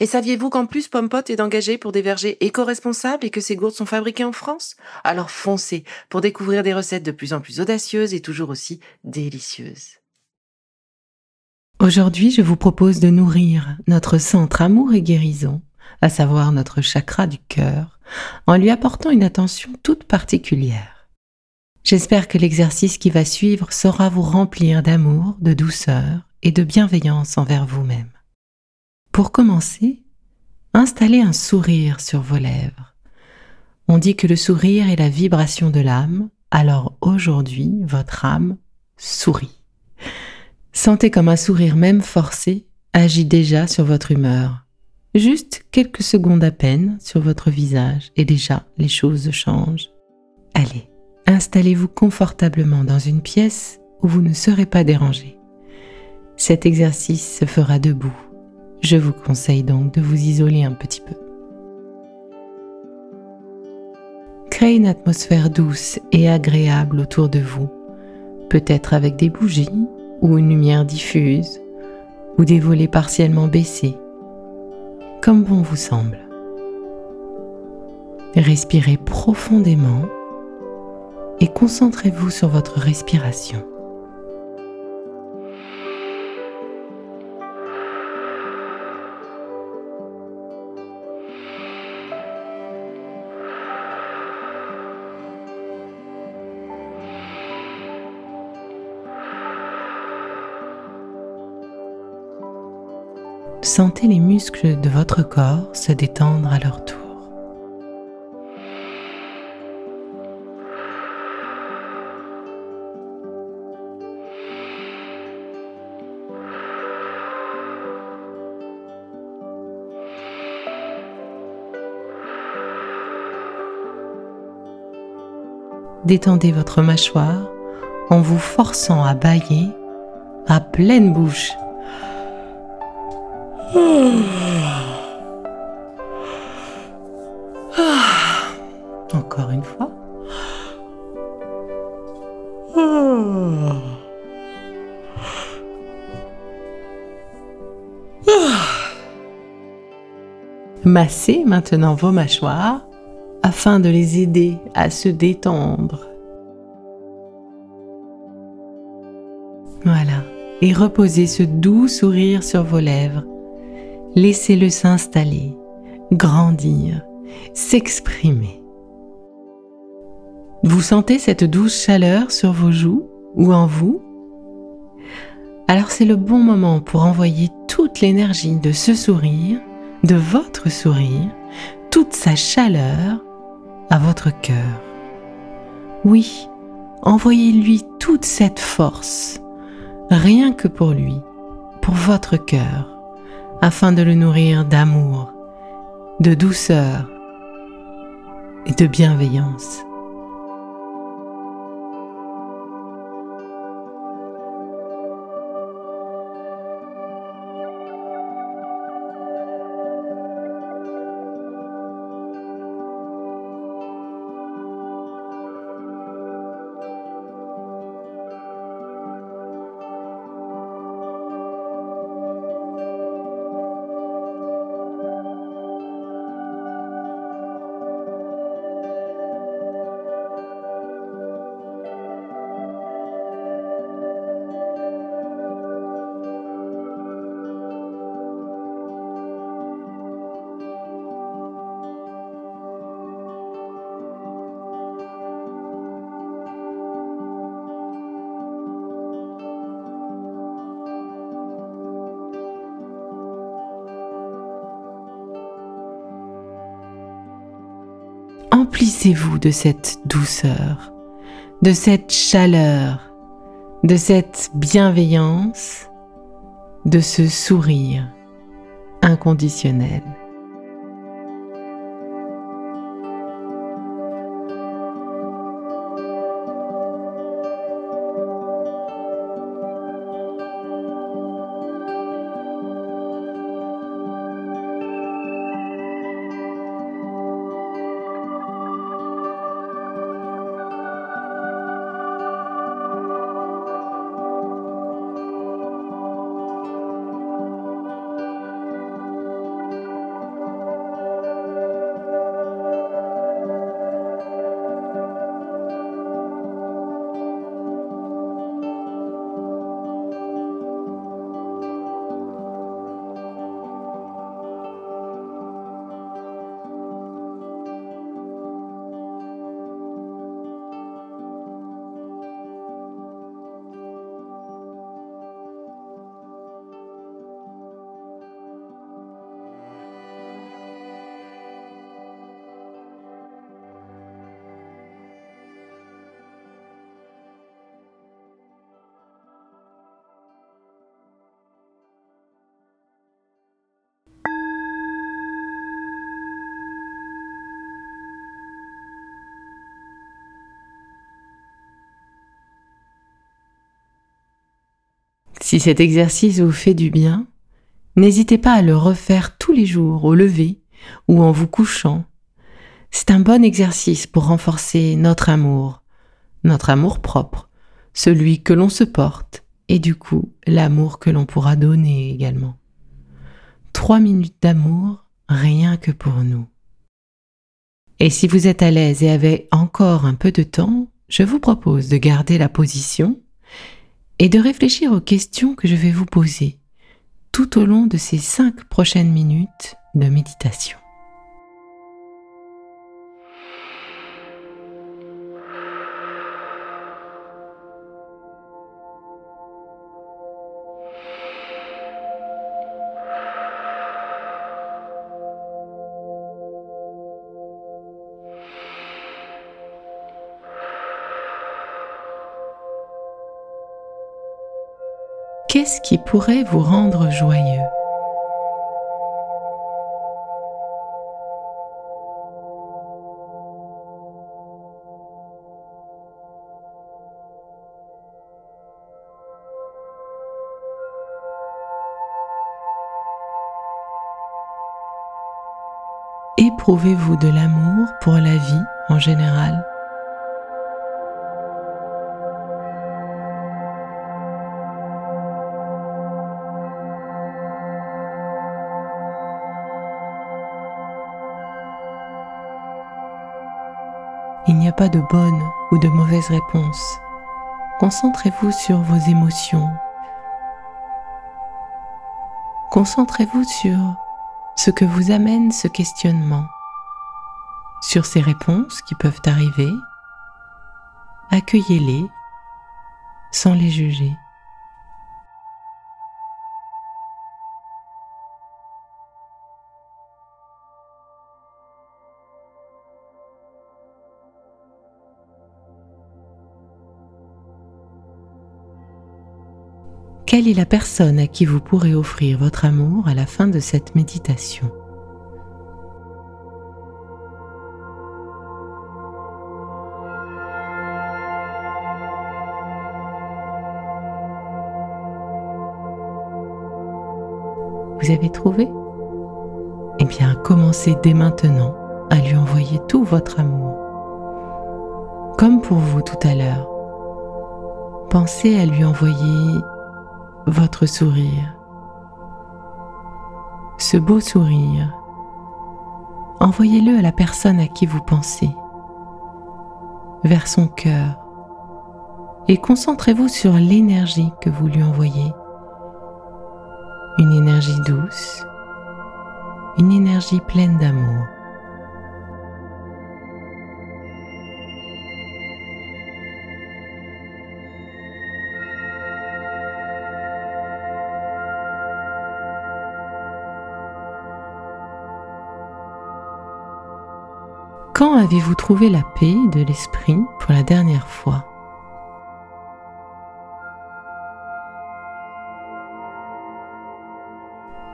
Et saviez-vous qu'en plus Pompot est engagé pour des vergers éco-responsables et que ces gourdes sont fabriquées en France? Alors foncez pour découvrir des recettes de plus en plus audacieuses et toujours aussi délicieuses. Aujourd'hui, je vous propose de nourrir notre centre amour et guérison, à savoir notre chakra du cœur, en lui apportant une attention toute particulière. J'espère que l'exercice qui va suivre saura vous remplir d'amour, de douceur et de bienveillance envers vous-même. Pour commencer, installez un sourire sur vos lèvres. On dit que le sourire est la vibration de l'âme, alors aujourd'hui, votre âme sourit. Sentez comme un sourire même forcé agit déjà sur votre humeur. Juste quelques secondes à peine sur votre visage et déjà les choses changent. Allez, installez-vous confortablement dans une pièce où vous ne serez pas dérangé. Cet exercice se fera debout je vous conseille donc de vous isoler un petit peu. Créez une atmosphère douce et agréable autour de vous, peut-être avec des bougies ou une lumière diffuse ou des volets partiellement baissés, comme bon vous semble. Respirez profondément et concentrez-vous sur votre respiration. Sentez les muscles de votre corps se détendre à leur tour. Détendez votre mâchoire en vous forçant à bailler à pleine bouche. Encore une fois. Massez maintenant vos mâchoires afin de les aider à se détendre. Voilà. Et reposez ce doux sourire sur vos lèvres Laissez-le s'installer, grandir, s'exprimer. Vous sentez cette douce chaleur sur vos joues ou en vous? Alors c'est le bon moment pour envoyer toute l'énergie de ce sourire, de votre sourire, toute sa chaleur à votre cœur. Oui, envoyez-lui toute cette force, rien que pour lui, pour votre cœur afin de le nourrir d'amour, de douceur et de bienveillance. Emplissez-vous de cette douceur, de cette chaleur, de cette bienveillance, de ce sourire inconditionnel. Si cet exercice vous fait du bien, n'hésitez pas à le refaire tous les jours au lever ou en vous couchant. C'est un bon exercice pour renforcer notre amour, notre amour propre, celui que l'on se porte et du coup l'amour que l'on pourra donner également. Trois minutes d'amour, rien que pour nous. Et si vous êtes à l'aise et avez encore un peu de temps, je vous propose de garder la position et de réfléchir aux questions que je vais vous poser tout au long de ces cinq prochaines minutes de méditation. Qu'est-ce qui pourrait vous rendre joyeux? Éprouvez-vous de l'amour pour la vie en général? Pas de bonne ou de mauvaise réponse. Concentrez-vous sur vos émotions. Concentrez-vous sur ce que vous amène ce questionnement, sur ces réponses qui peuvent arriver. Accueillez-les sans les juger. Quelle est la personne à qui vous pourrez offrir votre amour à la fin de cette méditation? Vous avez trouvé? Eh bien, commencez dès maintenant à lui envoyer tout votre amour. Comme pour vous tout à l'heure, pensez à lui envoyer votre sourire. Ce beau sourire, envoyez-le à la personne à qui vous pensez, vers son cœur, et concentrez-vous sur l'énergie que vous lui envoyez. Une énergie douce, une énergie pleine d'amour. Avez-vous trouvé la paix de l'esprit pour la dernière fois?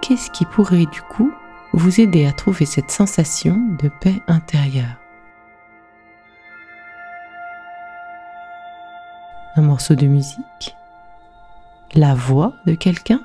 Qu'est-ce qui pourrait du coup vous aider à trouver cette sensation de paix intérieure? Un morceau de musique? La voix de quelqu'un?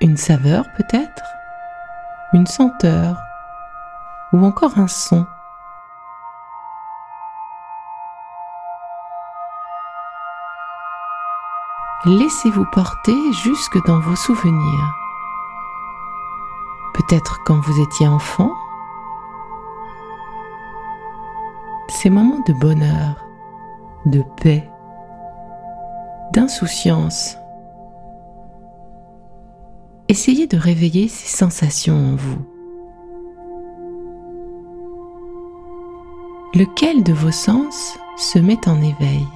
Une saveur peut-être? Une senteur? Ou encore un son. Laissez-vous porter jusque dans vos souvenirs. Peut-être quand vous étiez enfant. Ces moments de bonheur, de paix, d'insouciance. Essayez de réveiller ces sensations en vous. Lequel de vos sens se met en éveil?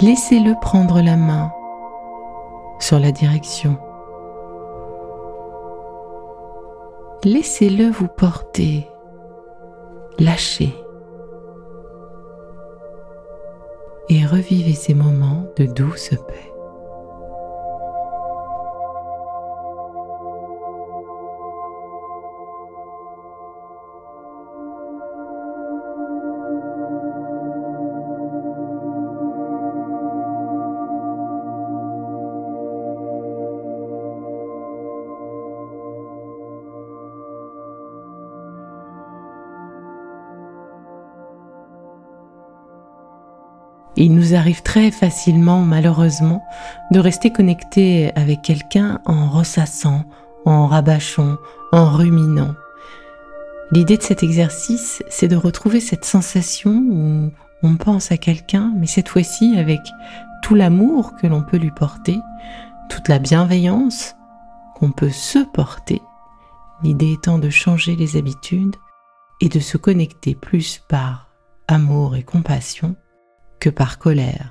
Laissez-le prendre la main sur la direction. Laissez-le vous porter, lâcher et revivez ces moments de douce paix. Il nous arrive très facilement, malheureusement, de rester connecté avec quelqu'un en ressassant, en rabâchant, en ruminant. L'idée de cet exercice, c'est de retrouver cette sensation où on pense à quelqu'un, mais cette fois-ci avec tout l'amour que l'on peut lui porter, toute la bienveillance qu'on peut se porter. L'idée étant de changer les habitudes et de se connecter plus par amour et compassion que par colère.